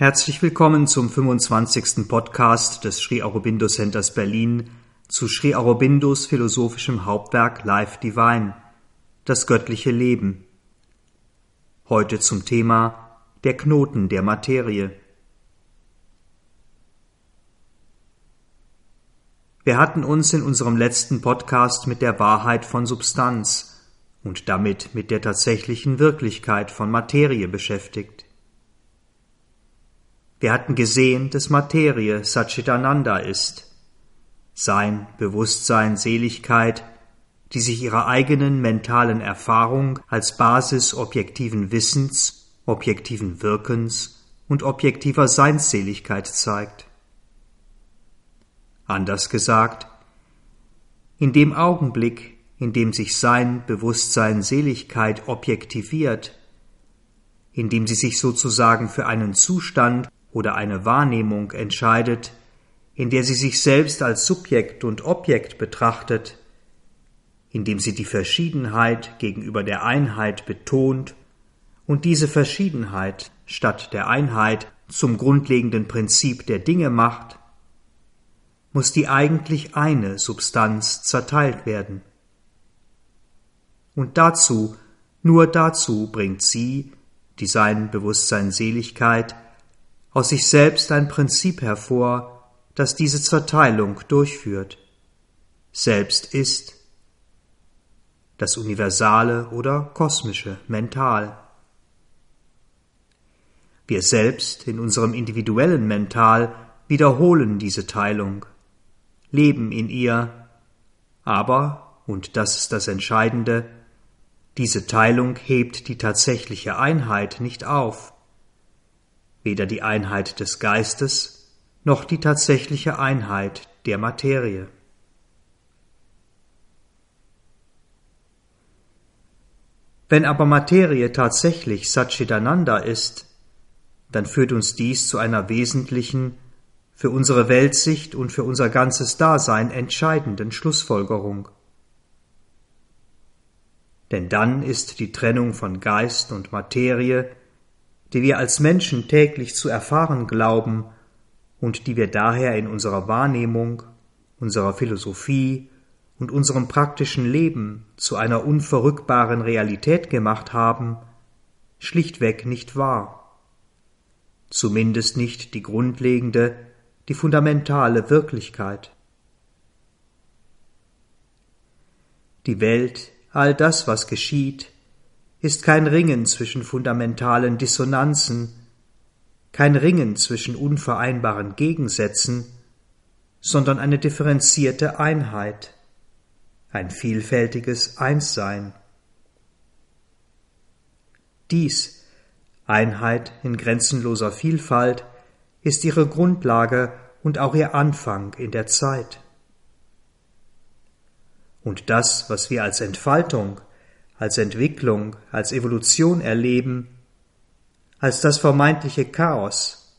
Herzlich willkommen zum 25. Podcast des Sri Aurobindo Centers Berlin zu Sri Aurobindos philosophischem Hauptwerk Life Divine, das göttliche Leben. Heute zum Thema der Knoten der Materie. Wir hatten uns in unserem letzten Podcast mit der Wahrheit von Substanz und damit mit der tatsächlichen Wirklichkeit von Materie beschäftigt. Wir hatten gesehen, dass Materie Satchitananda ist. Sein Bewusstsein, Seligkeit, die sich ihrer eigenen mentalen Erfahrung als Basis objektiven Wissens, objektiven Wirkens und objektiver Seinsseligkeit zeigt. Anders gesagt, in dem Augenblick, in dem sich sein Bewusstsein Seligkeit objektiviert, in dem sie sich sozusagen für einen Zustand oder eine Wahrnehmung entscheidet, in der sie sich selbst als Subjekt und Objekt betrachtet, indem sie die Verschiedenheit gegenüber der Einheit betont und diese Verschiedenheit statt der Einheit zum grundlegenden Prinzip der Dinge macht, muss die eigentlich eine Substanz zerteilt werden. Und dazu, nur dazu bringt sie, die sein Bewusstsein Seligkeit, aus sich selbst ein Prinzip hervor, das diese Zerteilung durchführt. Selbst ist das Universale oder Kosmische, mental. Wir selbst in unserem individuellen Mental wiederholen diese Teilung, leben in ihr, aber, und das ist das Entscheidende, diese Teilung hebt die tatsächliche Einheit nicht auf weder die Einheit des Geistes noch die tatsächliche Einheit der Materie. Wenn aber Materie tatsächlich Satchitananda ist, dann führt uns dies zu einer wesentlichen, für unsere Weltsicht und für unser ganzes Dasein entscheidenden Schlussfolgerung. Denn dann ist die Trennung von Geist und Materie die wir als Menschen täglich zu erfahren glauben und die wir daher in unserer Wahrnehmung, unserer Philosophie und unserem praktischen Leben zu einer unverrückbaren Realität gemacht haben, schlichtweg nicht wahr. Zumindest nicht die grundlegende, die fundamentale Wirklichkeit. Die Welt, all das, was geschieht, ist kein Ringen zwischen fundamentalen Dissonanzen, kein Ringen zwischen unvereinbaren Gegensätzen, sondern eine differenzierte Einheit, ein vielfältiges Einssein. Dies, Einheit in grenzenloser Vielfalt, ist ihre Grundlage und auch ihr Anfang in der Zeit. Und das, was wir als Entfaltung, als Entwicklung, als Evolution erleben, als das vermeintliche Chaos,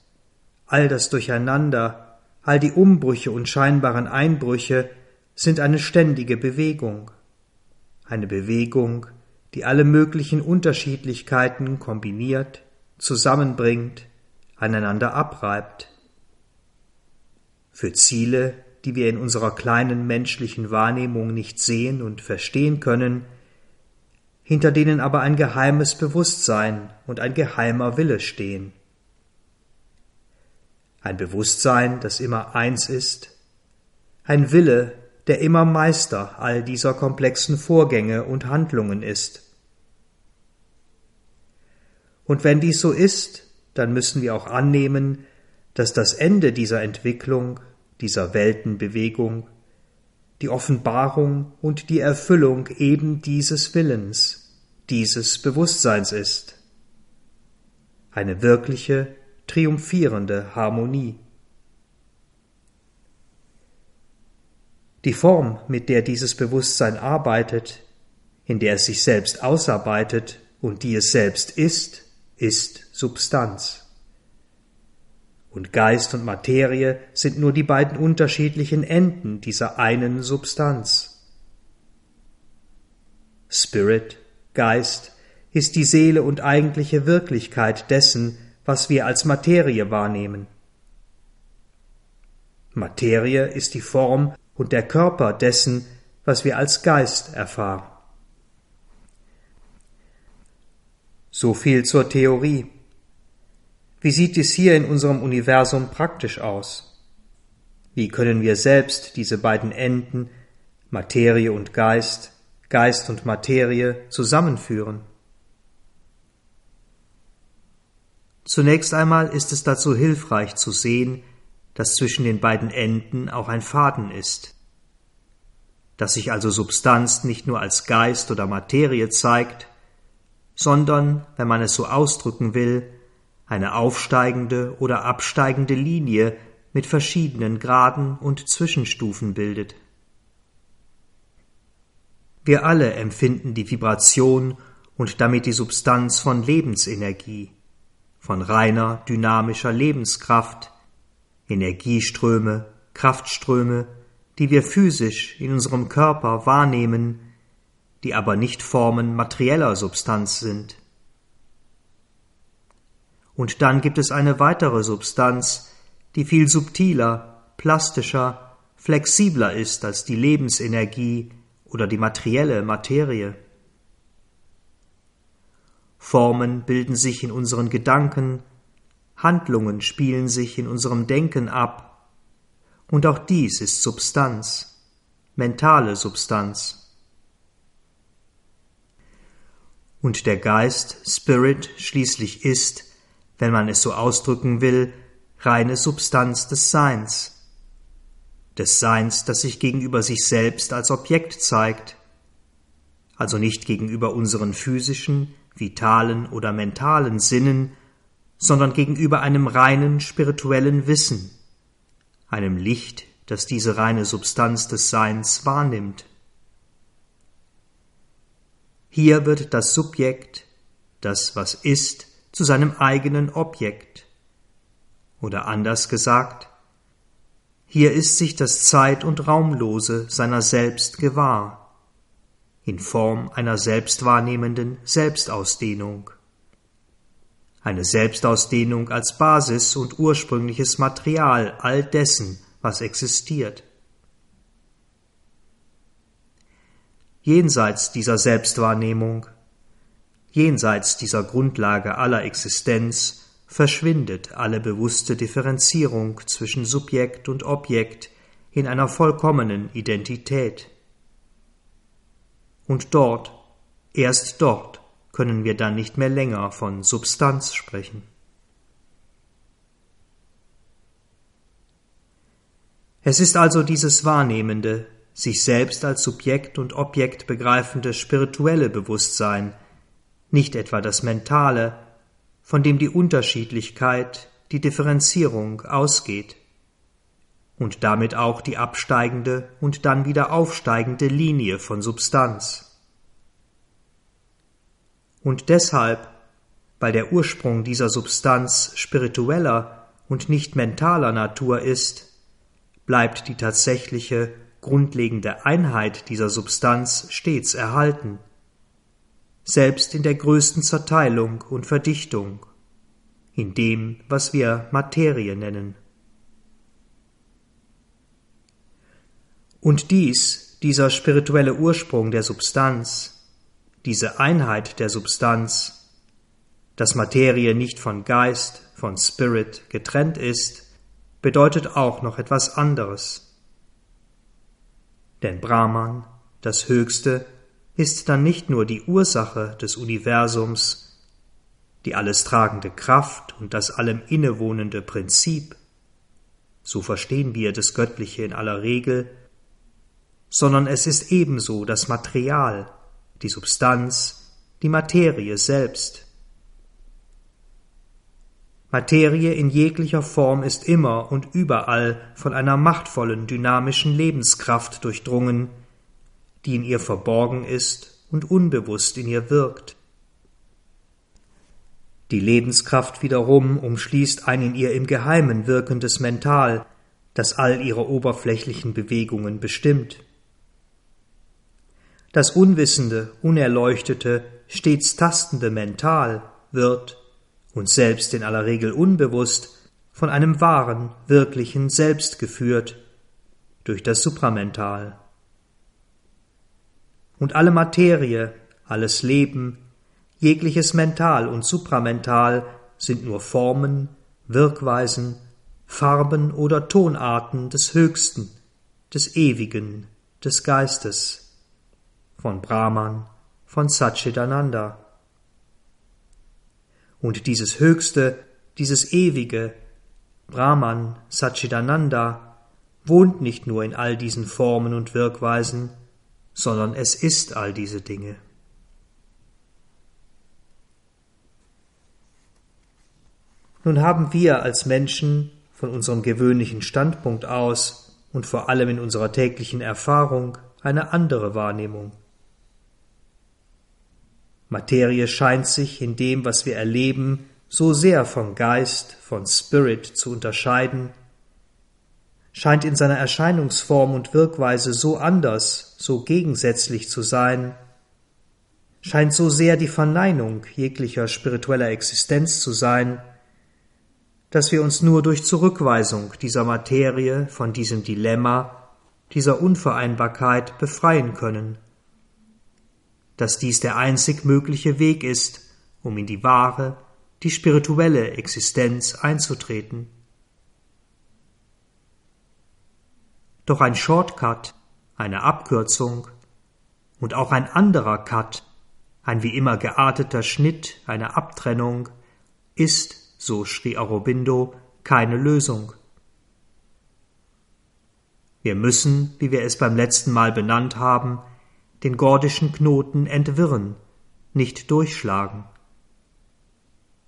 all das Durcheinander, all die Umbrüche und scheinbaren Einbrüche sind eine ständige Bewegung, eine Bewegung, die alle möglichen Unterschiedlichkeiten kombiniert, zusammenbringt, aneinander abreibt. Für Ziele, die wir in unserer kleinen menschlichen Wahrnehmung nicht sehen und verstehen können, hinter denen aber ein geheimes Bewusstsein und ein geheimer Wille stehen. Ein Bewusstsein, das immer eins ist, ein Wille, der immer Meister all dieser komplexen Vorgänge und Handlungen ist. Und wenn dies so ist, dann müssen wir auch annehmen, dass das Ende dieser Entwicklung, dieser Weltenbewegung, die Offenbarung und die Erfüllung eben dieses Willens, dieses Bewusstseins ist. Eine wirkliche, triumphierende Harmonie. Die Form, mit der dieses Bewusstsein arbeitet, in der es sich selbst ausarbeitet und die es selbst ist, ist Substanz. Und Geist und Materie sind nur die beiden unterschiedlichen Enden dieser einen Substanz. Spirit Geist ist die Seele und eigentliche Wirklichkeit dessen, was wir als Materie wahrnehmen. Materie ist die Form und der Körper dessen, was wir als Geist erfahren. So viel zur Theorie. Wie sieht es hier in unserem Universum praktisch aus? Wie können wir selbst diese beiden Enden, Materie und Geist, Geist und Materie, zusammenführen? Zunächst einmal ist es dazu hilfreich zu sehen, dass zwischen den beiden Enden auch ein Faden ist, dass sich also Substanz nicht nur als Geist oder Materie zeigt, sondern, wenn man es so ausdrücken will, eine aufsteigende oder absteigende Linie mit verschiedenen Graden und Zwischenstufen bildet. Wir alle empfinden die Vibration und damit die Substanz von Lebensenergie, von reiner dynamischer Lebenskraft, Energieströme, Kraftströme, die wir physisch in unserem Körper wahrnehmen, die aber nicht Formen materieller Substanz sind. Und dann gibt es eine weitere Substanz, die viel subtiler, plastischer, flexibler ist als die Lebensenergie oder die materielle Materie. Formen bilden sich in unseren Gedanken, Handlungen spielen sich in unserem Denken ab, und auch dies ist Substanz, mentale Substanz. und der Geist, Spirit, schließlich ist, wenn man es so ausdrücken will, reine Substanz des Seins, des Seins, das sich gegenüber sich selbst als Objekt zeigt, also nicht gegenüber unseren physischen, vitalen oder mentalen Sinnen, sondern gegenüber einem reinen spirituellen Wissen, einem Licht, das diese reine Substanz des Seins wahrnimmt. Hier wird das Subjekt, das was ist, zu seinem eigenen Objekt. Oder anders gesagt, hier ist sich das Zeit- und Raumlose seiner selbst gewahr, in Form einer selbstwahrnehmenden Selbstausdehnung. Eine Selbstausdehnung als Basis und ursprüngliches Material all dessen, was existiert. jenseits dieser Selbstwahrnehmung, jenseits dieser Grundlage aller Existenz, verschwindet alle bewusste Differenzierung zwischen Subjekt und Objekt in einer vollkommenen Identität. Und dort, erst dort, können wir dann nicht mehr länger von Substanz sprechen. Es ist also dieses Wahrnehmende, sich selbst als Subjekt und Objekt begreifende spirituelle Bewusstsein, nicht etwa das mentale, von dem die Unterschiedlichkeit, die Differenzierung ausgeht und damit auch die absteigende und dann wieder aufsteigende Linie von Substanz. Und deshalb, weil der Ursprung dieser Substanz spiritueller und nicht mentaler Natur ist, bleibt die tatsächliche grundlegende Einheit dieser Substanz stets erhalten, selbst in der größten Zerteilung und Verdichtung, in dem, was wir Materie nennen. Und dies, dieser spirituelle Ursprung der Substanz, diese Einheit der Substanz, dass Materie nicht von Geist, von Spirit getrennt ist, bedeutet auch noch etwas anderes. Denn Brahman, das Höchste, ist dann nicht nur die Ursache des Universums, die alles tragende Kraft und das allem innewohnende Prinzip, so verstehen wir das Göttliche in aller Regel, sondern es ist ebenso das Material, die Substanz, die Materie selbst. Materie in jeglicher Form ist immer und überall von einer machtvollen, dynamischen Lebenskraft durchdrungen, die in ihr verborgen ist und unbewusst in ihr wirkt. Die Lebenskraft wiederum umschließt ein in ihr im Geheimen wirkendes Mental, das all ihre oberflächlichen Bewegungen bestimmt. Das unwissende, unerleuchtete, stets tastende Mental wird, uns selbst in aller Regel unbewusst, von einem wahren, wirklichen Selbst geführt, durch das Supramental. Und alle Materie, alles Leben, jegliches Mental und Supramental sind nur Formen, Wirkweisen, Farben oder Tonarten des Höchsten, des Ewigen, des Geistes, von Brahman, von Satchitananda. Und dieses Höchste, dieses Ewige, Brahman, Satchitananda, wohnt nicht nur in all diesen Formen und Wirkweisen, sondern es ist all diese Dinge. Nun haben wir als Menschen von unserem gewöhnlichen Standpunkt aus und vor allem in unserer täglichen Erfahrung eine andere Wahrnehmung. Materie scheint sich in dem, was wir erleben, so sehr von Geist, von Spirit zu unterscheiden, scheint in seiner Erscheinungsform und Wirkweise so anders, so gegensätzlich zu sein, scheint so sehr die Verneinung jeglicher spiritueller Existenz zu sein, dass wir uns nur durch Zurückweisung dieser Materie von diesem Dilemma, dieser Unvereinbarkeit befreien können, dass dies der einzig mögliche Weg ist, um in die wahre, die spirituelle Existenz einzutreten. Doch ein Shortcut, eine Abkürzung und auch ein anderer Cut, ein wie immer gearteter Schnitt, eine Abtrennung, ist so schrie Aurobindo, keine Lösung. Wir müssen, wie wir es beim letzten Mal benannt haben, den gordischen Knoten entwirren, nicht durchschlagen.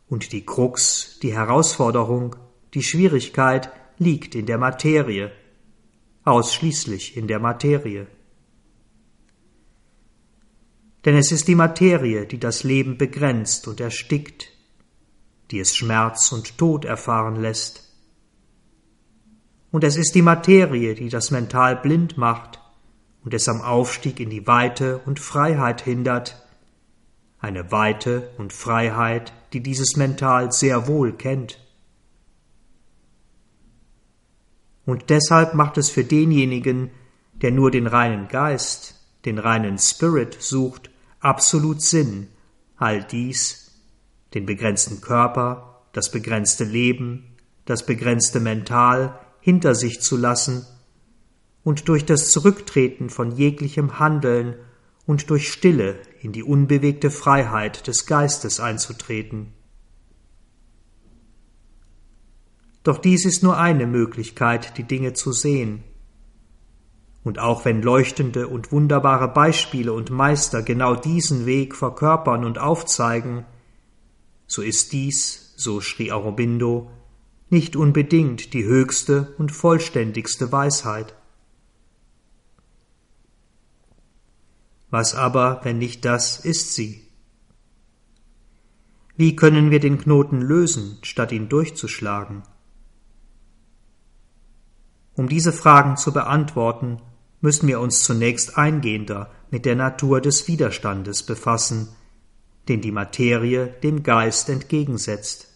Und die Krux, die Herausforderung, die Schwierigkeit liegt in der Materie, ausschließlich in der Materie. Denn es ist die Materie, die das Leben begrenzt und erstickt, die es Schmerz und Tod erfahren lässt. Und es ist die Materie, die das Mental blind macht und es am Aufstieg in die Weite und Freiheit hindert, eine Weite und Freiheit, die dieses Mental sehr wohl kennt. Und deshalb macht es für denjenigen, der nur den reinen Geist, den reinen Spirit sucht, absolut Sinn, all dies den begrenzten Körper, das begrenzte Leben, das begrenzte Mental hinter sich zu lassen und durch das Zurücktreten von jeglichem Handeln und durch Stille in die unbewegte Freiheit des Geistes einzutreten. Doch dies ist nur eine Möglichkeit, die Dinge zu sehen. Und auch wenn leuchtende und wunderbare Beispiele und Meister genau diesen Weg verkörpern und aufzeigen, so ist dies, so schrie Aurobindo, nicht unbedingt die höchste und vollständigste Weisheit. Was aber, wenn nicht das, ist sie? Wie können wir den Knoten lösen, statt ihn durchzuschlagen? Um diese Fragen zu beantworten, müssen wir uns zunächst eingehender mit der Natur des Widerstandes befassen, den die Materie dem Geist entgegensetzt.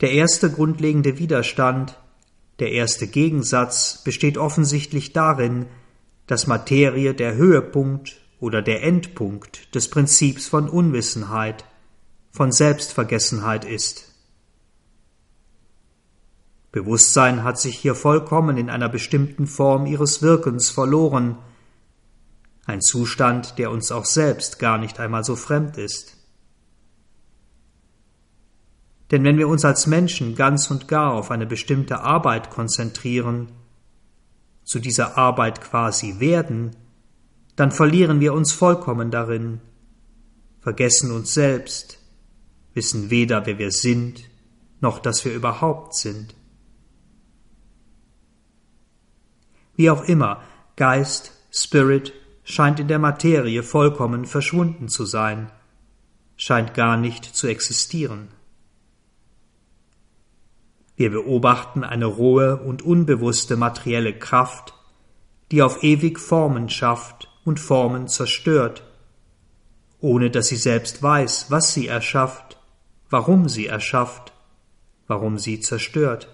Der erste grundlegende Widerstand, der erste Gegensatz besteht offensichtlich darin, dass Materie der Höhepunkt oder der Endpunkt des Prinzips von Unwissenheit, von Selbstvergessenheit ist. Bewusstsein hat sich hier vollkommen in einer bestimmten Form ihres Wirkens verloren, ein Zustand, der uns auch selbst gar nicht einmal so fremd ist. Denn wenn wir uns als Menschen ganz und gar auf eine bestimmte Arbeit konzentrieren, zu dieser Arbeit quasi werden, dann verlieren wir uns vollkommen darin, vergessen uns selbst, wissen weder, wer wir sind, noch dass wir überhaupt sind. Wie auch immer, Geist, Spirit scheint in der Materie vollkommen verschwunden zu sein, scheint gar nicht zu existieren. Wir beobachten eine rohe und unbewusste materielle Kraft, die auf ewig Formen schafft und Formen zerstört, ohne dass sie selbst weiß, was sie erschafft, warum sie erschafft, warum sie zerstört.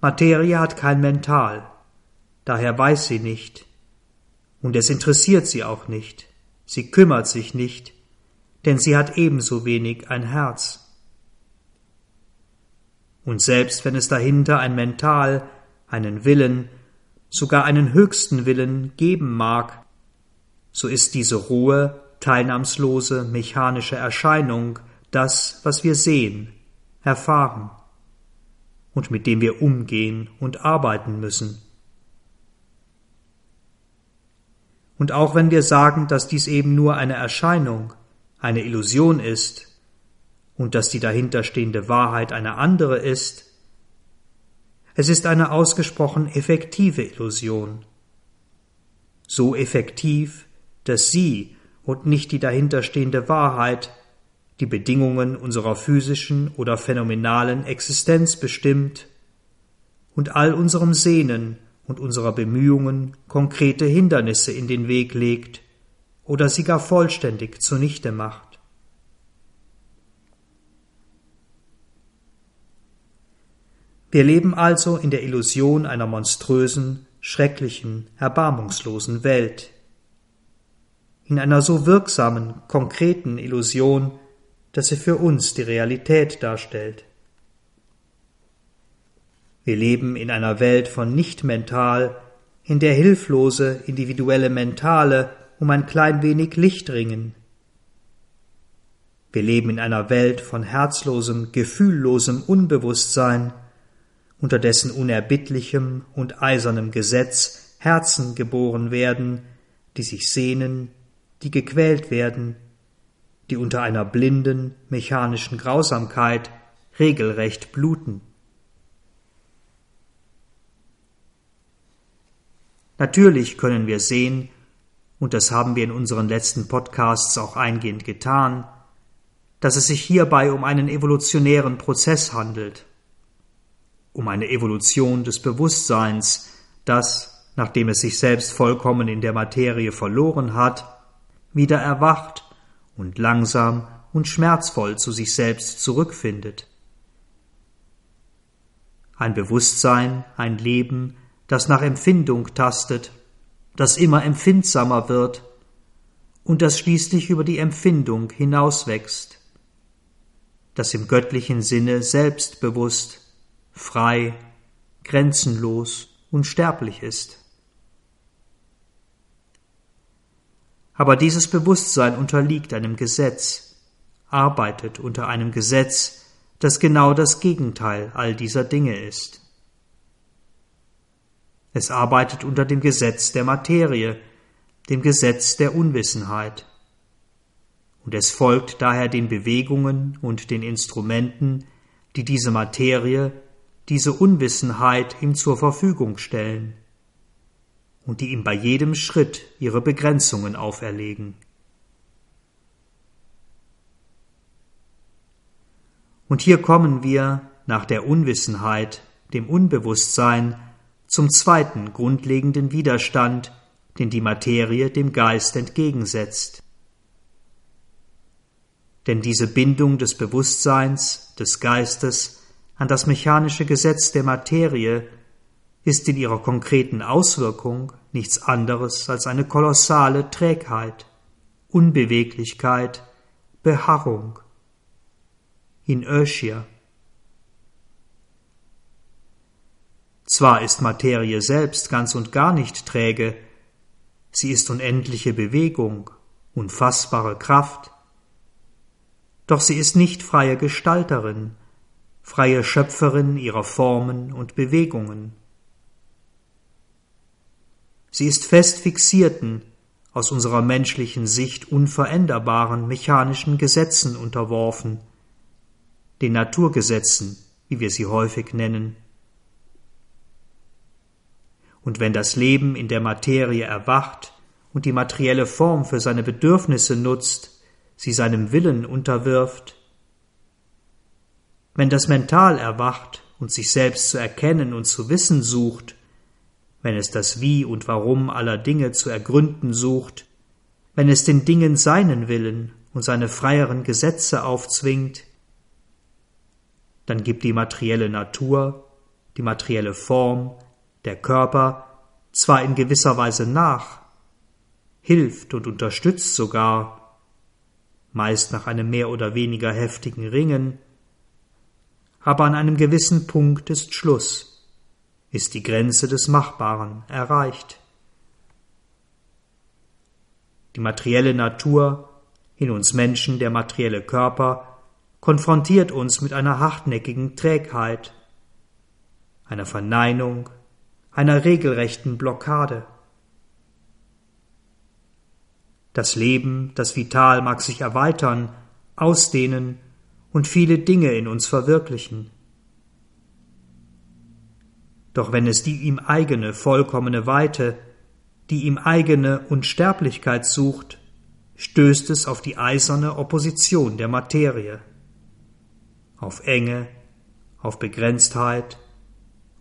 Materie hat kein Mental, daher weiß sie nicht, und es interessiert sie auch nicht, sie kümmert sich nicht, denn sie hat ebenso wenig ein Herz. Und selbst wenn es dahinter ein Mental, einen Willen, sogar einen höchsten Willen geben mag, so ist diese rohe, teilnahmslose, mechanische Erscheinung das, was wir sehen, erfahren und mit dem wir umgehen und arbeiten müssen. Und auch wenn wir sagen, dass dies eben nur eine Erscheinung, eine Illusion ist und dass die dahinterstehende Wahrheit eine andere ist, es ist eine ausgesprochen effektive Illusion. So effektiv, dass sie und nicht die dahinterstehende Wahrheit die Bedingungen unserer physischen oder phänomenalen Existenz bestimmt und all unserem Sehnen und unserer Bemühungen konkrete Hindernisse in den Weg legt oder sie gar vollständig zunichte macht. Wir leben also in der Illusion einer monströsen, schrecklichen, erbarmungslosen Welt. In einer so wirksamen, konkreten Illusion, dass sie für uns die Realität darstellt. Wir leben in einer Welt von nicht mental, in der hilflose, individuelle Mentale um ein klein wenig Licht ringen. Wir leben in einer Welt von herzlosem, gefühllosem Unbewusstsein, unter dessen unerbittlichem und eisernem Gesetz Herzen geboren werden, die sich sehnen, die gequält werden, die unter einer blinden, mechanischen Grausamkeit regelrecht bluten. Natürlich können wir sehen, und das haben wir in unseren letzten Podcasts auch eingehend getan, dass es sich hierbei um einen evolutionären Prozess handelt, um eine Evolution des Bewusstseins, das, nachdem es sich selbst vollkommen in der Materie verloren hat, wieder erwacht und langsam und schmerzvoll zu sich selbst zurückfindet. Ein Bewusstsein, ein Leben, das nach Empfindung tastet das immer empfindsamer wird und das schließlich über die Empfindung hinauswächst, das im göttlichen Sinne selbstbewusst, frei, grenzenlos, unsterblich ist. Aber dieses Bewusstsein unterliegt einem Gesetz, arbeitet unter einem Gesetz, das genau das Gegenteil all dieser Dinge ist. Es arbeitet unter dem Gesetz der Materie, dem Gesetz der Unwissenheit. Und es folgt daher den Bewegungen und den Instrumenten, die diese Materie, diese Unwissenheit ihm zur Verfügung stellen und die ihm bei jedem Schritt ihre Begrenzungen auferlegen. Und hier kommen wir nach der Unwissenheit, dem Unbewusstsein, zum zweiten grundlegenden Widerstand, den die Materie dem Geist entgegensetzt. Denn diese Bindung des Bewusstseins, des Geistes an das mechanische Gesetz der Materie ist in ihrer konkreten Auswirkung nichts anderes als eine kolossale Trägheit, Unbeweglichkeit, Beharrung, Inertia. Zwar ist Materie selbst ganz und gar nicht träge, sie ist unendliche Bewegung, unfassbare Kraft, doch sie ist nicht freie Gestalterin, freie Schöpferin ihrer Formen und Bewegungen. Sie ist fest fixierten, aus unserer menschlichen Sicht unveränderbaren mechanischen Gesetzen unterworfen, den Naturgesetzen, wie wir sie häufig nennen. Und wenn das Leben in der Materie erwacht und die materielle Form für seine Bedürfnisse nutzt, sie seinem Willen unterwirft, wenn das Mental erwacht und sich selbst zu erkennen und zu wissen sucht, wenn es das Wie und Warum aller Dinge zu ergründen sucht, wenn es den Dingen seinen Willen und seine freieren Gesetze aufzwingt, dann gibt die materielle Natur, die materielle Form, der Körper zwar in gewisser Weise nach, hilft und unterstützt sogar, meist nach einem mehr oder weniger heftigen Ringen, aber an einem gewissen Punkt ist Schluss, ist die Grenze des Machbaren erreicht. Die materielle Natur, in uns Menschen der materielle Körper, konfrontiert uns mit einer hartnäckigen Trägheit, einer Verneinung, einer regelrechten Blockade. Das Leben, das Vital mag sich erweitern, ausdehnen und viele Dinge in uns verwirklichen. Doch wenn es die ihm eigene vollkommene Weite, die ihm eigene Unsterblichkeit sucht, stößt es auf die eiserne Opposition der Materie, auf Enge, auf Begrenztheit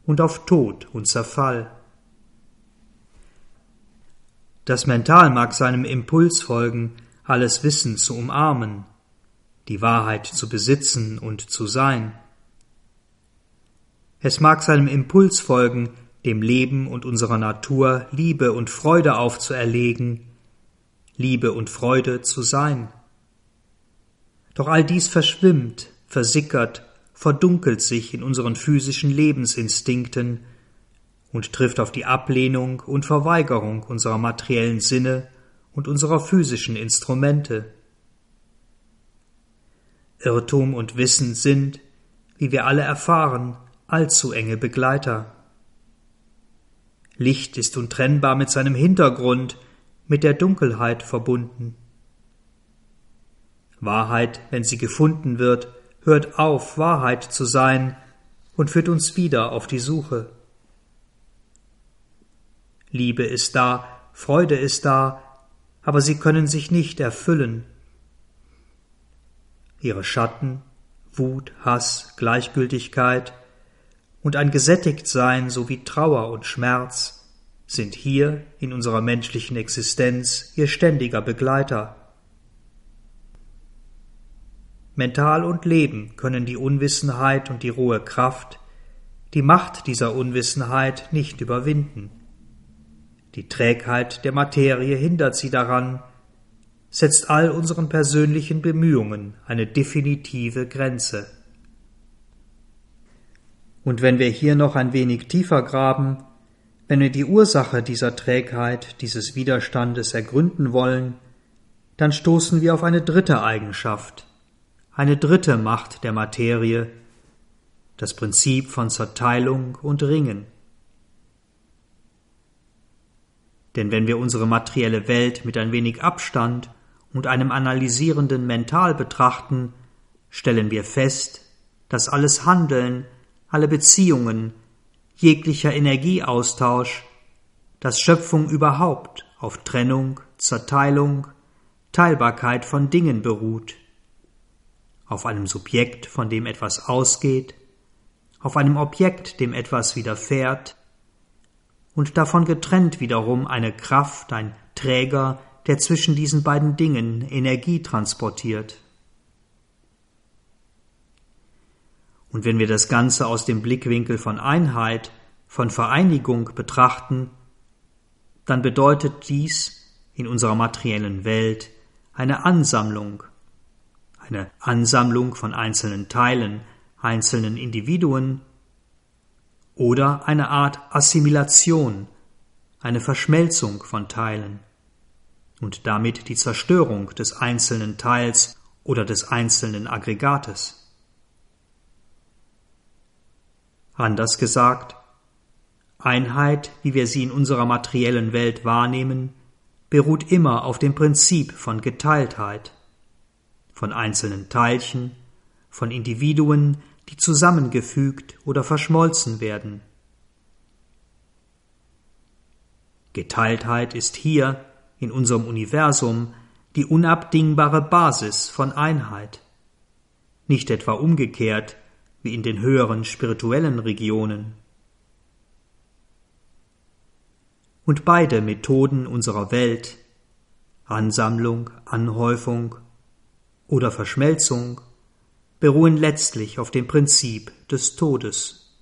und auf Tod und Zerfall. Das Mental mag seinem Impuls folgen, alles Wissen zu umarmen, die Wahrheit zu besitzen und zu sein. Es mag seinem Impuls folgen, dem Leben und unserer Natur Liebe und Freude aufzuerlegen, Liebe und Freude zu sein. Doch all dies verschwimmt, versickert, verdunkelt sich in unseren physischen Lebensinstinkten und trifft auf die Ablehnung und Verweigerung unserer materiellen Sinne und unserer physischen Instrumente. Irrtum und Wissen sind, wie wir alle erfahren, allzu enge Begleiter. Licht ist untrennbar mit seinem Hintergrund, mit der Dunkelheit verbunden. Wahrheit, wenn sie gefunden wird, hört auf, Wahrheit zu sein und führt uns wieder auf die Suche. Liebe ist da, Freude ist da, aber sie können sich nicht erfüllen, ihre Schatten, Wut, Hass, Gleichgültigkeit und ein Gesättigtsein sowie Trauer und Schmerz sind hier in unserer menschlichen Existenz ihr ständiger Begleiter. Mental und Leben können die Unwissenheit und die rohe Kraft, die Macht dieser Unwissenheit nicht überwinden. Die Trägheit der Materie hindert sie daran, setzt all unseren persönlichen Bemühungen eine definitive Grenze. Und wenn wir hier noch ein wenig tiefer graben, wenn wir die Ursache dieser Trägheit, dieses Widerstandes ergründen wollen, dann stoßen wir auf eine dritte Eigenschaft, eine dritte Macht der Materie, das Prinzip von Zerteilung und Ringen. Denn wenn wir unsere materielle Welt mit ein wenig Abstand und einem analysierenden Mental betrachten, stellen wir fest, dass alles Handeln, alle Beziehungen, jeglicher Energieaustausch, dass Schöpfung überhaupt auf Trennung, Zerteilung, Teilbarkeit von Dingen beruht, auf einem Subjekt, von dem etwas ausgeht, auf einem Objekt, dem etwas widerfährt, und davon getrennt wiederum eine Kraft, ein Träger, der zwischen diesen beiden Dingen Energie transportiert. Und wenn wir das Ganze aus dem Blickwinkel von Einheit, von Vereinigung betrachten, dann bedeutet dies in unserer materiellen Welt eine Ansammlung, eine Ansammlung von einzelnen Teilen, einzelnen Individuen oder eine Art Assimilation, eine Verschmelzung von Teilen und damit die Zerstörung des einzelnen Teils oder des einzelnen Aggregates. Anders gesagt, Einheit, wie wir sie in unserer materiellen Welt wahrnehmen, beruht immer auf dem Prinzip von Geteiltheit, von einzelnen Teilchen, von Individuen, die zusammengefügt oder verschmolzen werden. Geteiltheit ist hier in unserem Universum die unabdingbare Basis von Einheit, nicht etwa umgekehrt wie in den höheren spirituellen Regionen. Und beide Methoden unserer Welt Ansammlung, Anhäufung oder Verschmelzung beruhen letztlich auf dem Prinzip des Todes.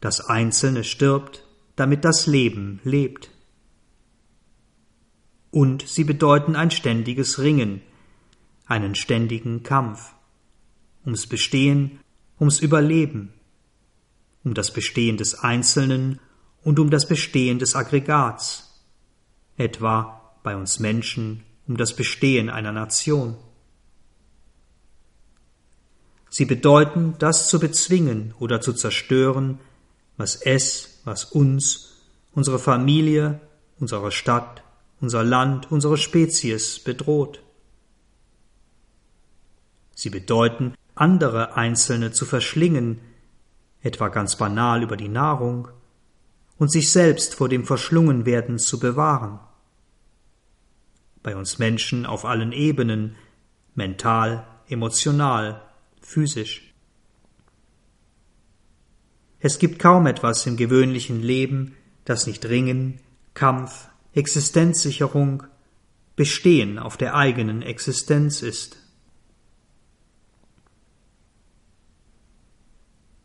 Das Einzelne stirbt, damit das Leben lebt. Und sie bedeuten ein ständiges Ringen, einen ständigen Kampf, ums Bestehen, ums Überleben, um das Bestehen des Einzelnen und um das Bestehen des Aggregats, etwa bei uns Menschen um das Bestehen einer Nation. Sie bedeuten, das zu bezwingen oder zu zerstören, was es, was uns, unsere Familie, unsere Stadt, unser Land, unsere Spezies bedroht. Sie bedeuten, andere Einzelne zu verschlingen, etwa ganz banal über die Nahrung, und sich selbst vor dem Verschlungenwerden zu bewahren. Bei uns Menschen auf allen Ebenen, mental, emotional, physisch. Es gibt kaum etwas im gewöhnlichen Leben, das nicht Ringen, Kampf, Existenzsicherung, Bestehen auf der eigenen Existenz ist.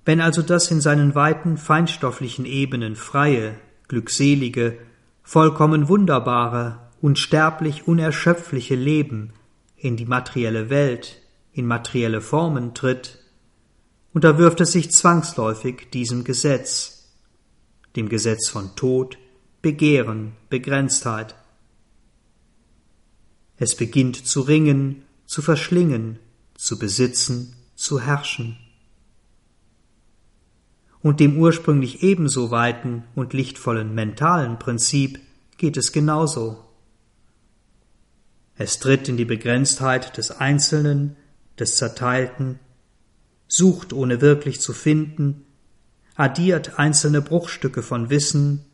Wenn also das in seinen weiten feinstofflichen Ebenen freie, glückselige, vollkommen wunderbare, unsterblich unerschöpfliche Leben in die materielle Welt, in materielle Formen tritt, unterwirft es sich zwangsläufig diesem Gesetz, dem Gesetz von Tod, Begehren, Begrenztheit. Es beginnt zu ringen, zu verschlingen, zu besitzen, zu herrschen. Und dem ursprünglich ebenso weiten und lichtvollen mentalen Prinzip geht es genauso. Es tritt in die Begrenztheit des Einzelnen, des Zerteilten, sucht ohne wirklich zu finden, addiert einzelne Bruchstücke von Wissen,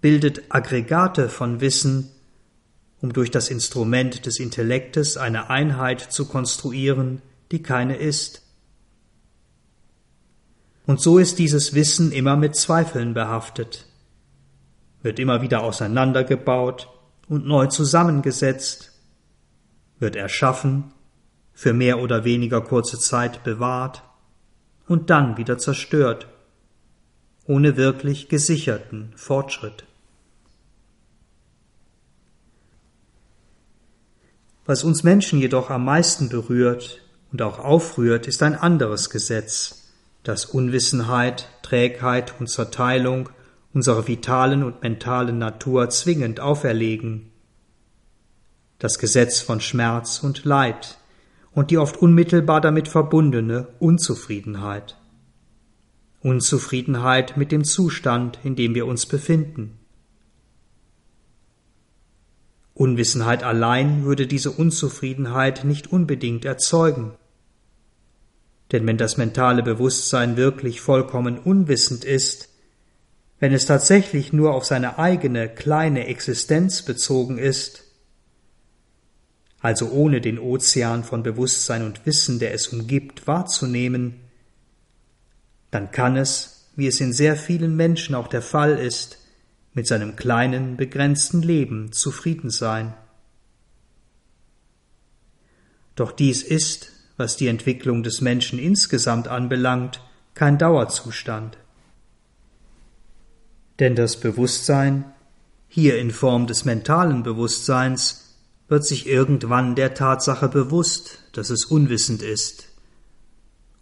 bildet Aggregate von Wissen, um durch das Instrument des Intellektes eine Einheit zu konstruieren, die keine ist, und so ist dieses Wissen immer mit Zweifeln behaftet, wird immer wieder auseinandergebaut und neu zusammengesetzt, wird erschaffen, für mehr oder weniger kurze Zeit bewahrt und dann wieder zerstört, ohne wirklich gesicherten Fortschritt. Was uns Menschen jedoch am meisten berührt und auch aufrührt, ist ein anderes Gesetz, dass Unwissenheit, Trägheit und Zerteilung unserer vitalen und mentalen Natur zwingend auferlegen. Das Gesetz von Schmerz und Leid und die oft unmittelbar damit verbundene Unzufriedenheit. Unzufriedenheit mit dem Zustand, in dem wir uns befinden. Unwissenheit allein würde diese Unzufriedenheit nicht unbedingt erzeugen. Denn wenn das mentale Bewusstsein wirklich vollkommen unwissend ist, wenn es tatsächlich nur auf seine eigene kleine Existenz bezogen ist, also ohne den Ozean von Bewusstsein und Wissen, der es umgibt, wahrzunehmen, dann kann es, wie es in sehr vielen Menschen auch der Fall ist, mit seinem kleinen, begrenzten Leben zufrieden sein. Doch dies ist, was die Entwicklung des Menschen insgesamt anbelangt, kein Dauerzustand. Denn das Bewusstsein, hier in Form des mentalen Bewusstseins, wird sich irgendwann der Tatsache bewusst, dass es unwissend ist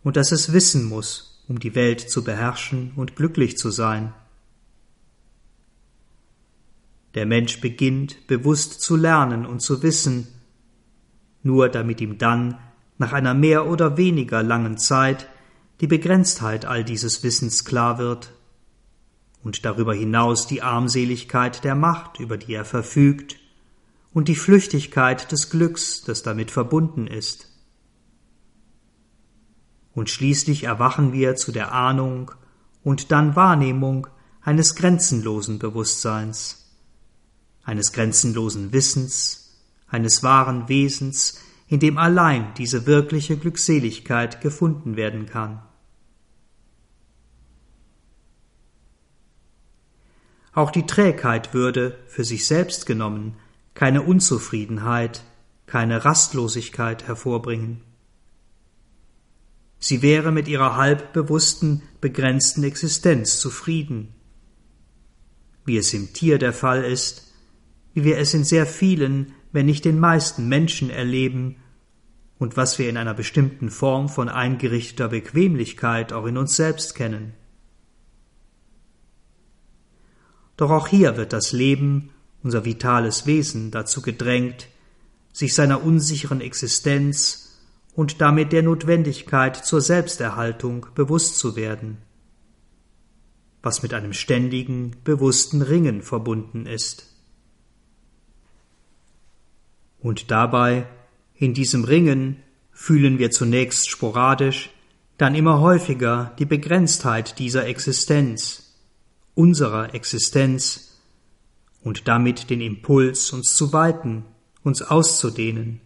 und dass es wissen muss, um die Welt zu beherrschen und glücklich zu sein. Der Mensch beginnt bewusst zu lernen und zu wissen, nur damit ihm dann nach einer mehr oder weniger langen Zeit die Begrenztheit all dieses Wissens klar wird und darüber hinaus die Armseligkeit der Macht, über die er verfügt, und die Flüchtigkeit des Glücks, das damit verbunden ist. Und schließlich erwachen wir zu der Ahnung und dann Wahrnehmung eines grenzenlosen Bewusstseins, eines grenzenlosen Wissens, eines wahren Wesens, in dem allein diese wirkliche Glückseligkeit gefunden werden kann. Auch die Trägheit würde, für sich selbst genommen, keine Unzufriedenheit, keine Rastlosigkeit hervorbringen. Sie wäre mit ihrer halbbewussten, begrenzten Existenz zufrieden. Wie es im Tier der Fall ist, wie wir es in sehr vielen, wenn nicht den meisten Menschen erleben und was wir in einer bestimmten Form von eingerichteter Bequemlichkeit auch in uns selbst kennen. Doch auch hier wird das Leben, unser vitales Wesen, dazu gedrängt, sich seiner unsicheren Existenz und damit der Notwendigkeit zur Selbsterhaltung bewusst zu werden, was mit einem ständigen, bewussten Ringen verbunden ist. Und dabei, in diesem Ringen, fühlen wir zunächst sporadisch, dann immer häufiger die Begrenztheit dieser Existenz, unserer Existenz, und damit den Impuls, uns zu weiten, uns auszudehnen.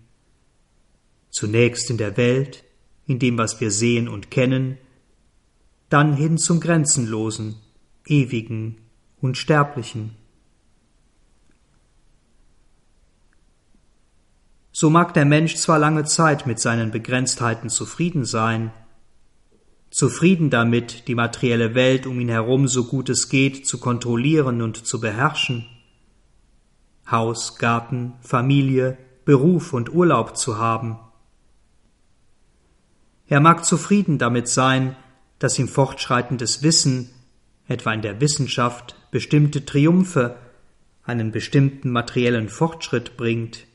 Zunächst in der Welt, in dem, was wir sehen und kennen, dann hin zum Grenzenlosen, Ewigen, Unsterblichen. So mag der Mensch zwar lange Zeit mit seinen Begrenztheiten zufrieden sein, zufrieden damit, die materielle Welt um ihn herum so gut es geht zu kontrollieren und zu beherrschen, Haus, Garten, Familie, Beruf und Urlaub zu haben. Er mag zufrieden damit sein, dass ihm fortschreitendes Wissen, etwa in der Wissenschaft, bestimmte Triumphe, einen bestimmten materiellen Fortschritt bringt,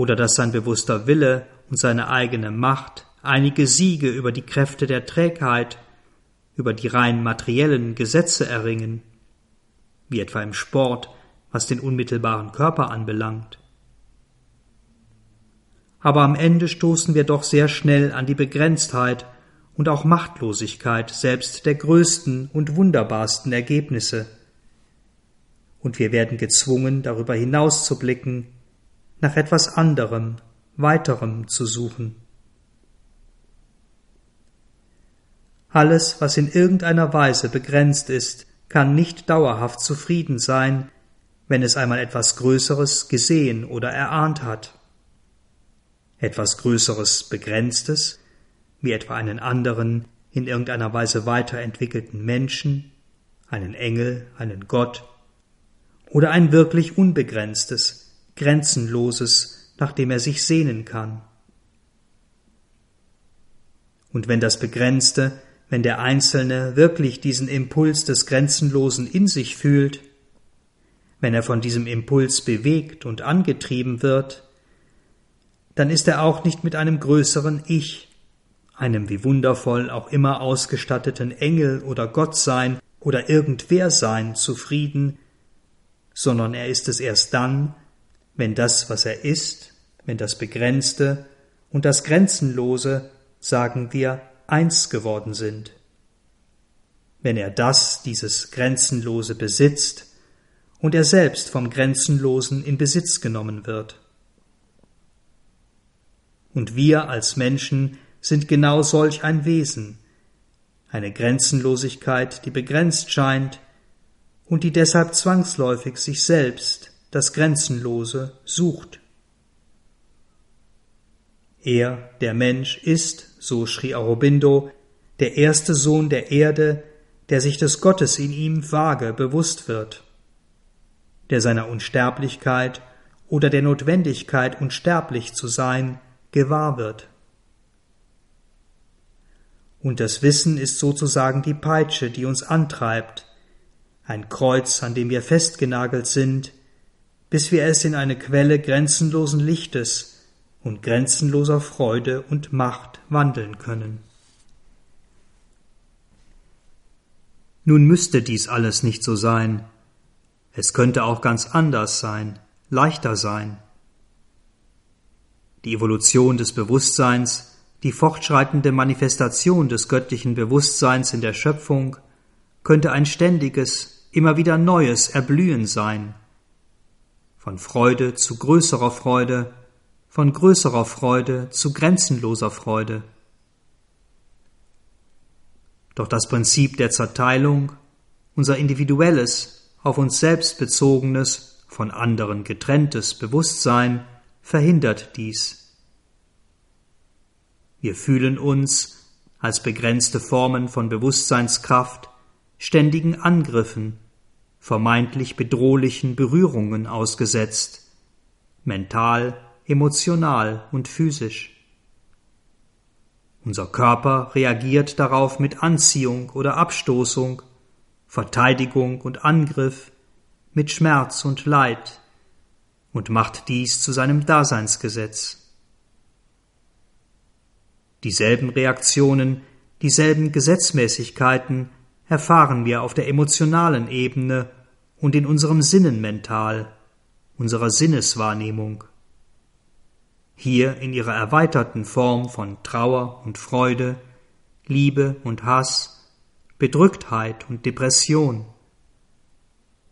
oder dass sein bewusster Wille und seine eigene Macht einige Siege über die Kräfte der Trägheit, über die rein materiellen Gesetze erringen, wie etwa im Sport, was den unmittelbaren Körper anbelangt. Aber am Ende stoßen wir doch sehr schnell an die Begrenztheit und auch Machtlosigkeit selbst der größten und wunderbarsten Ergebnisse. Und wir werden gezwungen, darüber hinaus zu blicken nach etwas anderem, weiterem zu suchen. Alles, was in irgendeiner Weise begrenzt ist, kann nicht dauerhaft zufrieden sein, wenn es einmal etwas Größeres gesehen oder erahnt hat. Etwas Größeres Begrenztes, wie etwa einen anderen, in irgendeiner Weise weiterentwickelten Menschen, einen Engel, einen Gott, oder ein wirklich Unbegrenztes, Grenzenloses, nach dem er sich sehnen kann. Und wenn das Begrenzte, wenn der Einzelne wirklich diesen Impuls des Grenzenlosen in sich fühlt, wenn er von diesem Impuls bewegt und angetrieben wird, dann ist er auch nicht mit einem größeren Ich, einem wie wundervoll auch immer ausgestatteten Engel oder Gottsein oder irgendwer sein zufrieden, sondern er ist es erst dann, wenn das, was er ist, wenn das Begrenzte und das Grenzenlose, sagen wir, eins geworden sind. Wenn er das, dieses Grenzenlose besitzt und er selbst vom Grenzenlosen in Besitz genommen wird. Und wir als Menschen sind genau solch ein Wesen, eine Grenzenlosigkeit, die begrenzt scheint und die deshalb zwangsläufig sich selbst das Grenzenlose sucht. Er, der Mensch, ist, so schrie Aurobindo, der erste Sohn der Erde, der sich des Gottes in ihm vage bewusst wird, der seiner Unsterblichkeit oder der Notwendigkeit, unsterblich zu sein, gewahr wird. Und das Wissen ist sozusagen die Peitsche, die uns antreibt, ein Kreuz, an dem wir festgenagelt sind, bis wir es in eine Quelle grenzenlosen Lichtes und grenzenloser Freude und Macht wandeln können. Nun müsste dies alles nicht so sein. Es könnte auch ganz anders sein, leichter sein. Die Evolution des Bewusstseins, die fortschreitende Manifestation des göttlichen Bewusstseins in der Schöpfung, könnte ein ständiges, immer wieder neues Erblühen sein, von Freude zu größerer Freude, von größerer Freude zu grenzenloser Freude. Doch das Prinzip der Zerteilung, unser individuelles, auf uns selbst bezogenes, von anderen getrenntes Bewusstsein verhindert dies. Wir fühlen uns als begrenzte Formen von Bewusstseinskraft ständigen Angriffen, vermeintlich bedrohlichen Berührungen ausgesetzt, mental, emotional und physisch. Unser Körper reagiert darauf mit Anziehung oder Abstoßung, Verteidigung und Angriff, mit Schmerz und Leid und macht dies zu seinem Daseinsgesetz. Dieselben Reaktionen, dieselben Gesetzmäßigkeiten erfahren wir auf der emotionalen Ebene und in unserem Sinnenmental, unserer Sinneswahrnehmung. Hier in ihrer erweiterten Form von Trauer und Freude, Liebe und Hass, Bedrücktheit und Depression.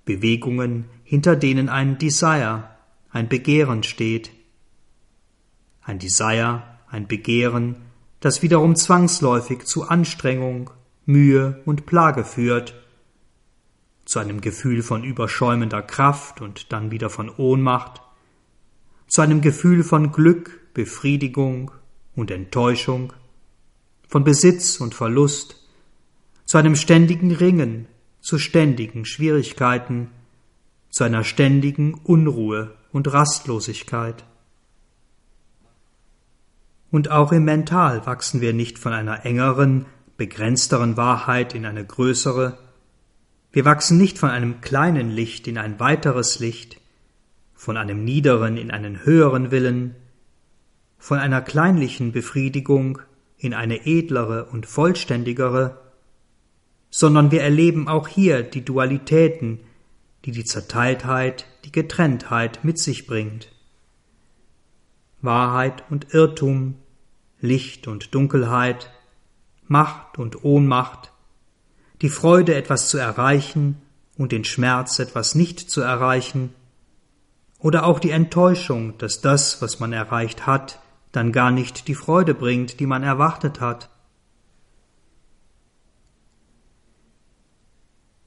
Bewegungen, hinter denen ein Desire, ein Begehren steht. Ein Desire, ein Begehren, das wiederum zwangsläufig zu Anstrengung, Mühe und Plage führt, zu einem Gefühl von überschäumender Kraft und dann wieder von Ohnmacht, zu einem Gefühl von Glück, Befriedigung und Enttäuschung, von Besitz und Verlust, zu einem ständigen Ringen, zu ständigen Schwierigkeiten, zu einer ständigen Unruhe und Rastlosigkeit. Und auch im Mental wachsen wir nicht von einer engeren, begrenzteren Wahrheit in eine größere. Wir wachsen nicht von einem kleinen Licht in ein weiteres Licht, von einem niederen in einen höheren Willen, von einer kleinlichen Befriedigung in eine edlere und vollständigere, sondern wir erleben auch hier die Dualitäten, die die Zerteiltheit, die Getrenntheit mit sich bringt. Wahrheit und Irrtum, Licht und Dunkelheit, Macht und Ohnmacht, die Freude etwas zu erreichen und den Schmerz etwas nicht zu erreichen, oder auch die Enttäuschung, dass das, was man erreicht hat, dann gar nicht die Freude bringt, die man erwartet hat.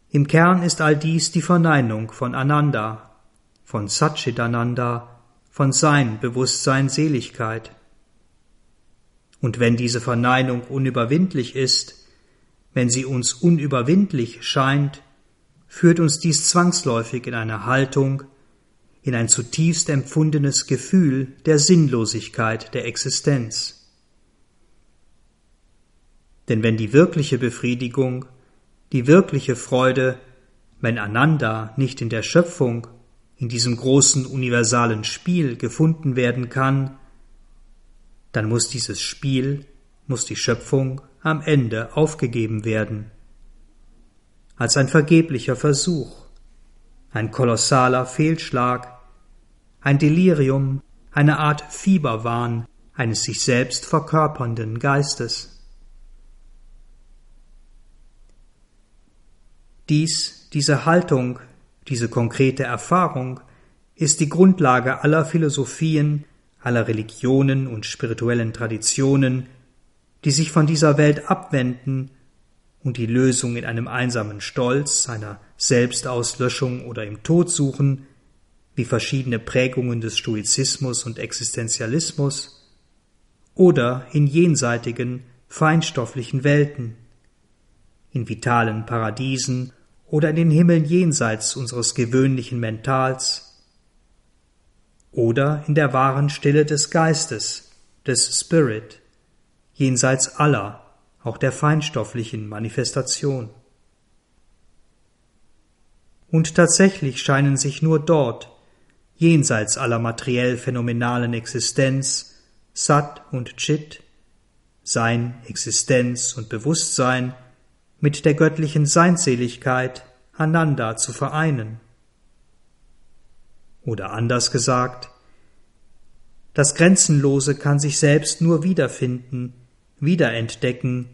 Im Kern ist all dies die Verneinung von Ananda, von Satchitananda, von Sein, Bewusstsein, Seligkeit. Und wenn diese Verneinung unüberwindlich ist, wenn sie uns unüberwindlich scheint, führt uns dies zwangsläufig in eine Haltung, in ein zutiefst empfundenes Gefühl der Sinnlosigkeit der Existenz. Denn wenn die wirkliche Befriedigung, die wirkliche Freude, wenn Ananda nicht in der Schöpfung, in diesem großen universalen Spiel gefunden werden kann, dann muss dieses Spiel, muss die Schöpfung am Ende aufgegeben werden. Als ein vergeblicher Versuch, ein kolossaler Fehlschlag, ein Delirium, eine Art Fieberwahn eines sich selbst verkörpernden Geistes. Dies, diese Haltung, diese konkrete Erfahrung ist die Grundlage aller Philosophien, aller Religionen und spirituellen Traditionen, die sich von dieser Welt abwenden und die Lösung in einem einsamen Stolz, einer Selbstauslöschung oder im Tod suchen, wie verschiedene Prägungen des Stoizismus und Existenzialismus, oder in jenseitigen, feinstofflichen Welten, in vitalen Paradiesen oder in den Himmeln jenseits unseres gewöhnlichen Mentals, oder in der wahren Stille des Geistes, des Spirit, jenseits aller, auch der feinstofflichen Manifestation. Und tatsächlich scheinen sich nur dort, jenseits aller materiell phänomenalen Existenz, Sat und Chit, Sein, Existenz und Bewusstsein, mit der göttlichen Seinseligkeit Ananda zu vereinen. Oder anders gesagt, das Grenzenlose kann sich selbst nur wiederfinden, wiederentdecken,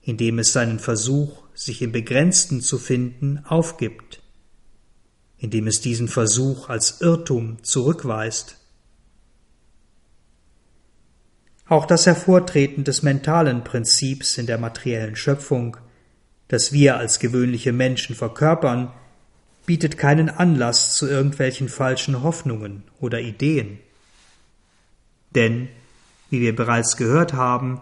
indem es seinen Versuch, sich im Begrenzten zu finden, aufgibt, indem es diesen Versuch als Irrtum zurückweist. Auch das Hervortreten des mentalen Prinzips in der materiellen Schöpfung, das wir als gewöhnliche Menschen verkörpern, bietet keinen Anlass zu irgendwelchen falschen Hoffnungen oder Ideen. Denn, wie wir bereits gehört haben,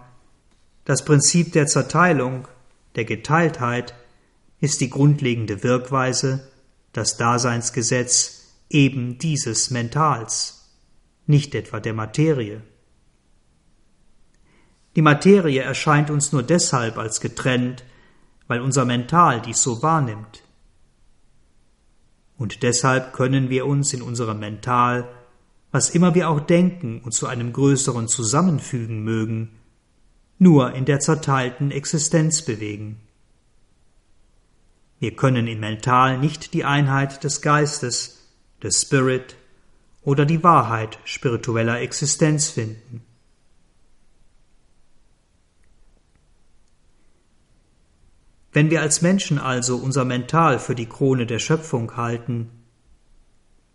das Prinzip der Zerteilung, der Geteiltheit, ist die grundlegende Wirkweise, das Daseinsgesetz eben dieses Mentals, nicht etwa der Materie. Die Materie erscheint uns nur deshalb als getrennt, weil unser Mental dies so wahrnimmt. Und deshalb können wir uns in unserem Mental, was immer wir auch denken und zu einem größeren zusammenfügen mögen, nur in der zerteilten Existenz bewegen. Wir können im Mental nicht die Einheit des Geistes, des Spirit oder die Wahrheit spiritueller Existenz finden. Wenn wir als Menschen also unser Mental für die Krone der Schöpfung halten,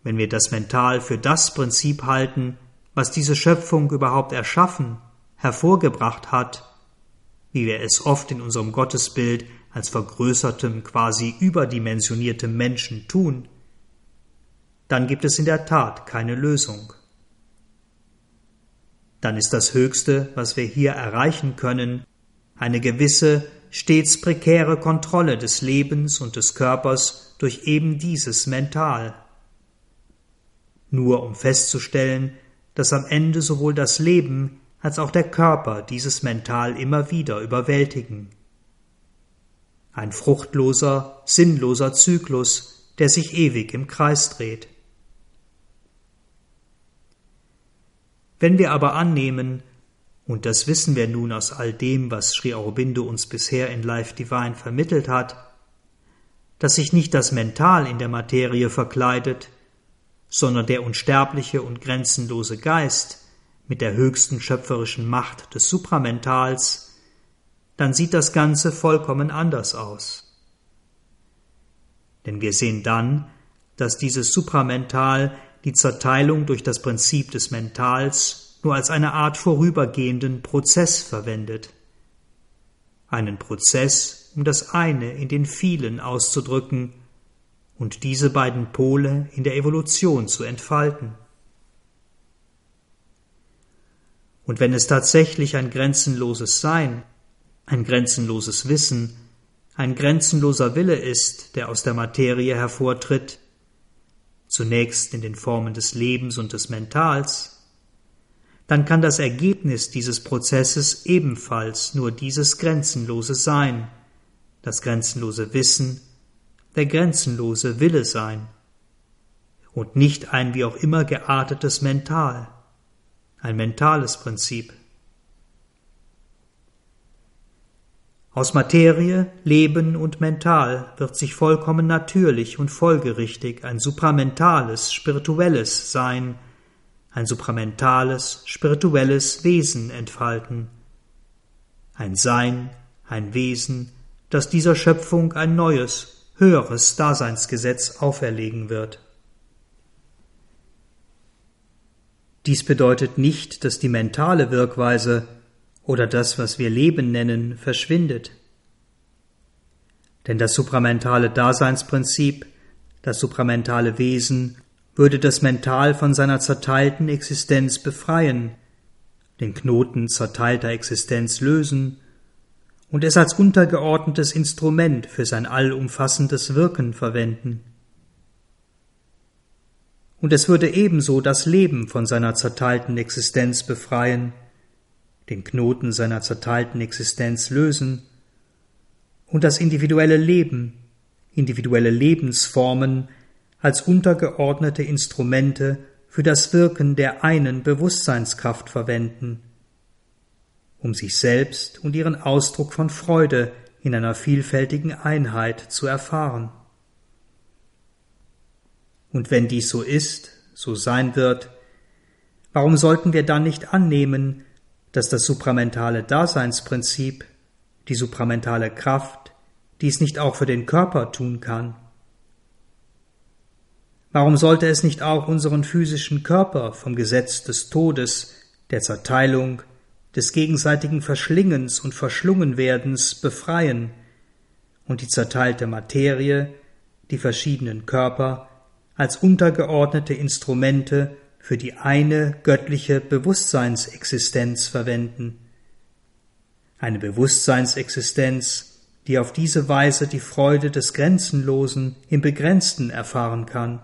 wenn wir das Mental für das Prinzip halten, was diese Schöpfung überhaupt erschaffen, hervorgebracht hat, wie wir es oft in unserem Gottesbild als vergrößertem, quasi überdimensioniertem Menschen tun, dann gibt es in der Tat keine Lösung. Dann ist das Höchste, was wir hier erreichen können, eine gewisse stets prekäre Kontrolle des Lebens und des Körpers durch eben dieses Mental. Nur um festzustellen, dass am Ende sowohl das Leben als auch der Körper dieses Mental immer wieder überwältigen. Ein fruchtloser, sinnloser Zyklus, der sich ewig im Kreis dreht. Wenn wir aber annehmen, und das wissen wir nun aus all dem, was Sri Aurobindo uns bisher in Life Divine vermittelt hat, dass sich nicht das Mental in der Materie verkleidet, sondern der unsterbliche und grenzenlose Geist mit der höchsten schöpferischen Macht des Supramentals, dann sieht das Ganze vollkommen anders aus. Denn wir sehen dann, dass dieses Supramental die Zerteilung durch das Prinzip des Mentals nur als eine Art vorübergehenden Prozess verwendet. Einen Prozess, um das eine in den vielen auszudrücken und diese beiden Pole in der Evolution zu entfalten. Und wenn es tatsächlich ein grenzenloses Sein, ein grenzenloses Wissen, ein grenzenloser Wille ist, der aus der Materie hervortritt, zunächst in den Formen des Lebens und des Mentals, dann kann das Ergebnis dieses Prozesses ebenfalls nur dieses grenzenlose Sein, das grenzenlose Wissen, der grenzenlose Wille sein. Und nicht ein wie auch immer geartetes Mental, ein mentales Prinzip. Aus Materie, Leben und Mental wird sich vollkommen natürlich und folgerichtig ein supramentales, spirituelles Sein, ein supramentales, spirituelles Wesen entfalten. Ein Sein, ein Wesen, das dieser Schöpfung ein neues, höheres Daseinsgesetz auferlegen wird. Dies bedeutet nicht, dass die mentale Wirkweise oder das, was wir Leben nennen, verschwindet. Denn das supramentale Daseinsprinzip, das supramentale Wesen würde das Mental von seiner zerteilten Existenz befreien, den Knoten zerteilter Existenz lösen und es als untergeordnetes Instrument für sein allumfassendes Wirken verwenden. Und es würde ebenso das Leben von seiner zerteilten Existenz befreien, den Knoten seiner zerteilten Existenz lösen und das individuelle Leben, individuelle Lebensformen als untergeordnete Instrumente für das Wirken der einen Bewusstseinskraft verwenden, um sich selbst und ihren Ausdruck von Freude in einer vielfältigen Einheit zu erfahren. Und wenn dies so ist, so sein wird, warum sollten wir dann nicht annehmen, dass das supramentale Daseinsprinzip, die supramentale Kraft, dies nicht auch für den Körper tun kann? Warum sollte es nicht auch unseren physischen Körper vom Gesetz des Todes, der Zerteilung, des gegenseitigen Verschlingens und Verschlungenwerdens befreien und die zerteilte Materie, die verschiedenen Körper, als untergeordnete Instrumente für die eine göttliche Bewusstseinsexistenz verwenden. Eine Bewusstseinsexistenz, die auf diese Weise die Freude des Grenzenlosen im Begrenzten erfahren kann.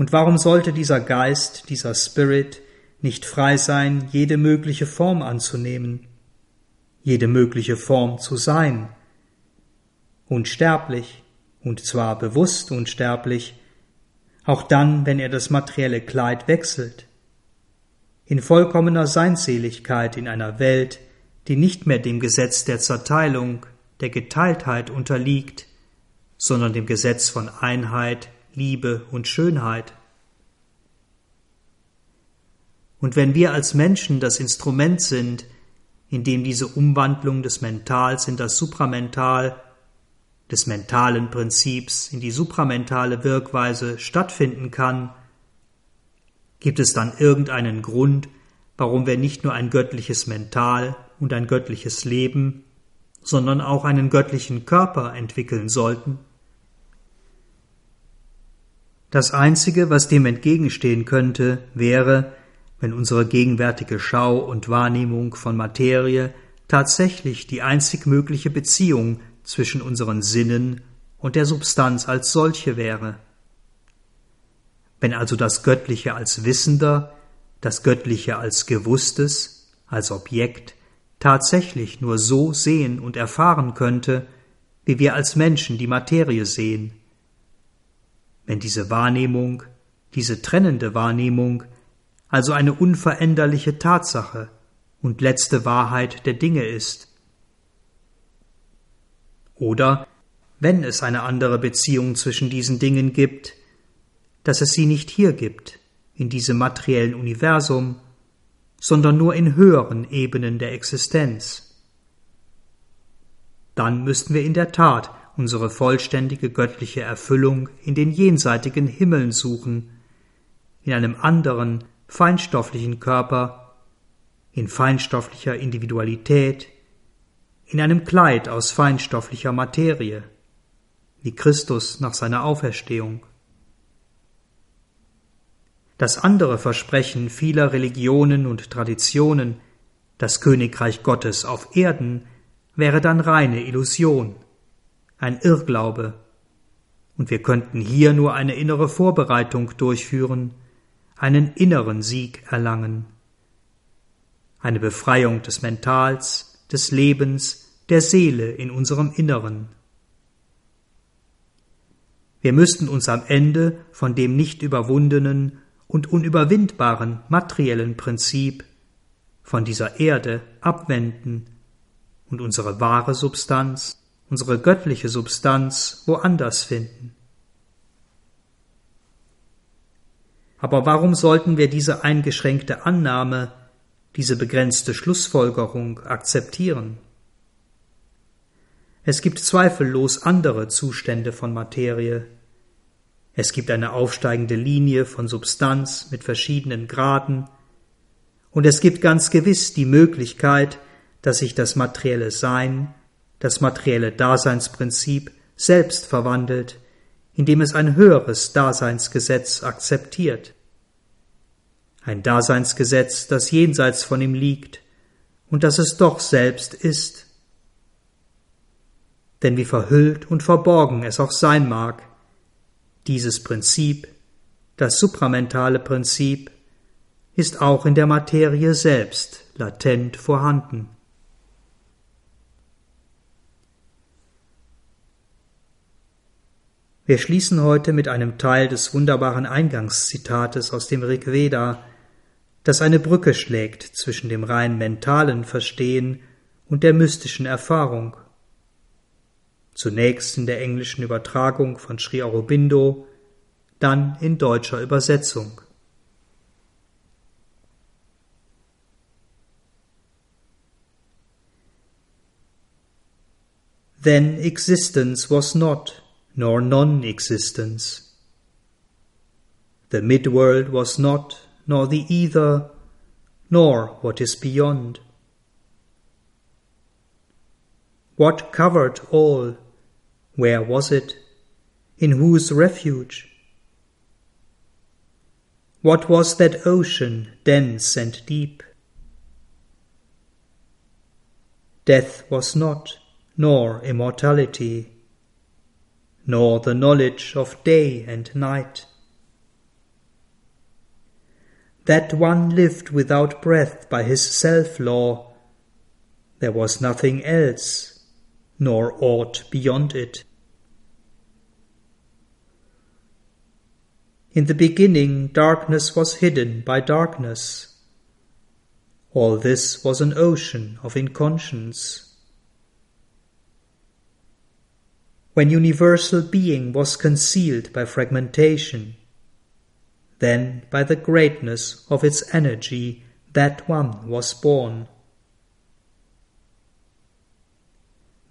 Und warum sollte dieser Geist, dieser Spirit nicht frei sein, jede mögliche Form anzunehmen, jede mögliche Form zu sein, unsterblich, und zwar bewusst unsterblich, auch dann, wenn er das materielle Kleid wechselt, in vollkommener Seinseligkeit in einer Welt, die nicht mehr dem Gesetz der Zerteilung, der Geteiltheit unterliegt, sondern dem Gesetz von Einheit, Liebe und Schönheit. Und wenn wir als Menschen das Instrument sind, in dem diese Umwandlung des Mentals in das Supramental, des mentalen Prinzips in die supramentale Wirkweise stattfinden kann, gibt es dann irgendeinen Grund, warum wir nicht nur ein göttliches Mental und ein göttliches Leben, sondern auch einen göttlichen Körper entwickeln sollten? Das Einzige, was dem entgegenstehen könnte, wäre, wenn unsere gegenwärtige Schau und Wahrnehmung von Materie tatsächlich die einzig mögliche Beziehung zwischen unseren Sinnen und der Substanz als solche wäre. Wenn also das Göttliche als Wissender, das Göttliche als Gewusstes, als Objekt tatsächlich nur so sehen und erfahren könnte, wie wir als Menschen die Materie sehen, wenn diese Wahrnehmung, diese trennende Wahrnehmung, also eine unveränderliche Tatsache und letzte Wahrheit der Dinge ist. Oder wenn es eine andere Beziehung zwischen diesen Dingen gibt, dass es sie nicht hier gibt, in diesem materiellen Universum, sondern nur in höheren Ebenen der Existenz. Dann müssten wir in der Tat unsere vollständige göttliche Erfüllung in den jenseitigen Himmeln suchen, in einem anderen, feinstofflichen Körper, in feinstofflicher Individualität, in einem Kleid aus feinstofflicher Materie, wie Christus nach seiner Auferstehung. Das andere Versprechen vieler Religionen und Traditionen, das Königreich Gottes auf Erden, wäre dann reine Illusion ein Irrglaube, und wir könnten hier nur eine innere Vorbereitung durchführen, einen inneren Sieg erlangen, eine Befreiung des Mentals, des Lebens, der Seele in unserem Inneren. Wir müssten uns am Ende von dem nicht überwundenen und unüberwindbaren materiellen Prinzip, von dieser Erde abwenden und unsere wahre Substanz unsere göttliche Substanz woanders finden. Aber warum sollten wir diese eingeschränkte Annahme, diese begrenzte Schlussfolgerung akzeptieren? Es gibt zweifellos andere Zustände von Materie. Es gibt eine aufsteigende Linie von Substanz mit verschiedenen Graden, und es gibt ganz gewiss die Möglichkeit, dass sich das materielle Sein das materielle Daseinsprinzip selbst verwandelt, indem es ein höheres Daseinsgesetz akzeptiert. Ein Daseinsgesetz, das jenseits von ihm liegt und das es doch selbst ist. Denn wie verhüllt und verborgen es auch sein mag, dieses Prinzip, das supramentale Prinzip, ist auch in der Materie selbst latent vorhanden. Wir schließen heute mit einem Teil des wunderbaren Eingangszitates aus dem Rig Veda, das eine Brücke schlägt zwischen dem rein mentalen Verstehen und der mystischen Erfahrung. Zunächst in der englischen Übertragung von Sri Aurobindo, dann in deutscher Übersetzung. Then existence was not nor non existence. The mid world was not, nor the either, nor what is beyond. What covered all? Where was it? In whose refuge? What was that ocean, dense and deep? Death was not, nor immortality, nor the knowledge of day and night. That one lived without breath by his self law. There was nothing else, nor aught beyond it. In the beginning, darkness was hidden by darkness. All this was an ocean of inconscience. When universal being was concealed by fragmentation, then by the greatness of its energy that one was born.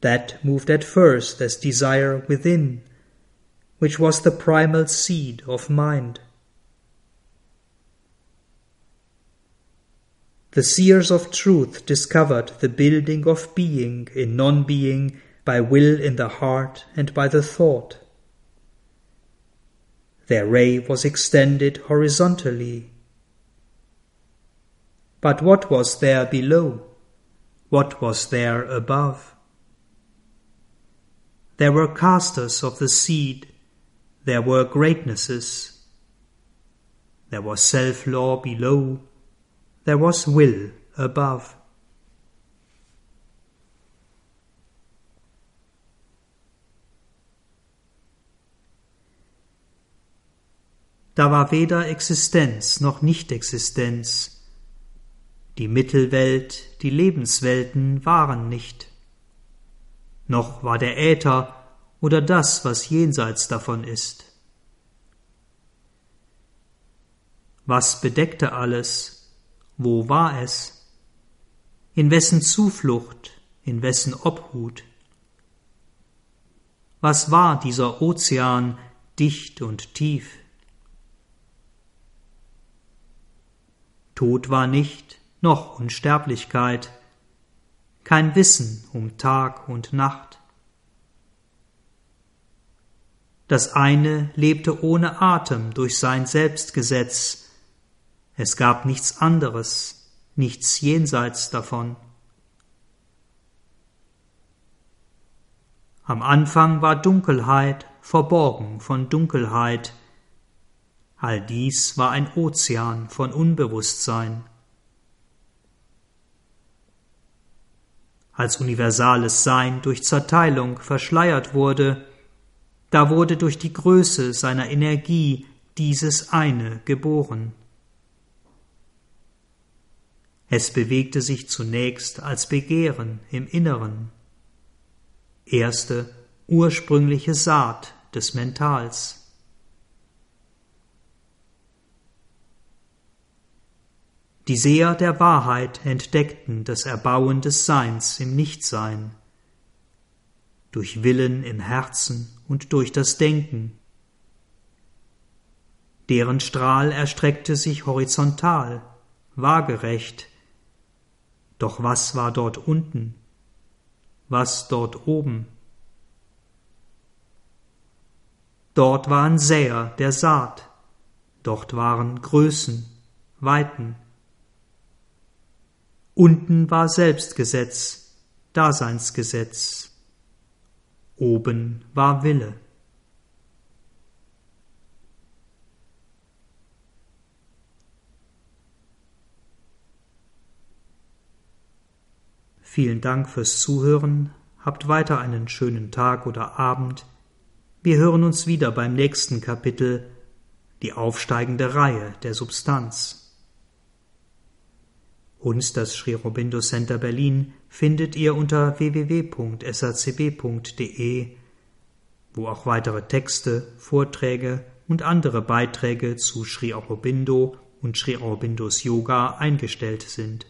That moved at first as desire within, which was the primal seed of mind. The seers of truth discovered the building of being in non being by will in the heart and by the thought. Their ray was extended horizontally. But what was there below? What was there above? There were casters of the seed there were greatnesses. There was self law below. There was will above. Da war weder Existenz noch Nicht-Existenz. Die Mittelwelt, die Lebenswelten waren nicht. Noch war der Äther oder das, was jenseits davon ist. Was bedeckte alles? Wo war es? In wessen Zuflucht, in wessen Obhut? Was war dieser Ozean dicht und tief? Tod war nicht, noch Unsterblichkeit, kein Wissen um Tag und Nacht. Das eine lebte ohne Atem durch sein Selbstgesetz. Es gab nichts anderes, nichts jenseits davon. Am Anfang war Dunkelheit verborgen von Dunkelheit. All dies war ein Ozean von Unbewusstsein. Als universales Sein durch Zerteilung verschleiert wurde, da wurde durch die Größe seiner Energie dieses eine geboren. Es bewegte sich zunächst als Begehren im Inneren, erste ursprüngliche Saat des Mentals. Die Seher der Wahrheit entdeckten das Erbauen des Seins im Nichtsein, durch Willen im Herzen und durch das Denken. Deren Strahl erstreckte sich horizontal, waagerecht. Doch was war dort unten? Was dort oben? Dort waren Säer der Saat, dort waren Größen, Weiten. Unten war Selbstgesetz, Daseinsgesetz, oben war Wille. Vielen Dank fürs Zuhören, habt weiter einen schönen Tag oder Abend. Wir hören uns wieder beim nächsten Kapitel Die aufsteigende Reihe der Substanz. Uns, das Sri Aurobindo Center Berlin, findet ihr unter www.sacb.de, wo auch weitere Texte, Vorträge und andere Beiträge zu Sri Aurobindo und Sri Aurobindos Yoga eingestellt sind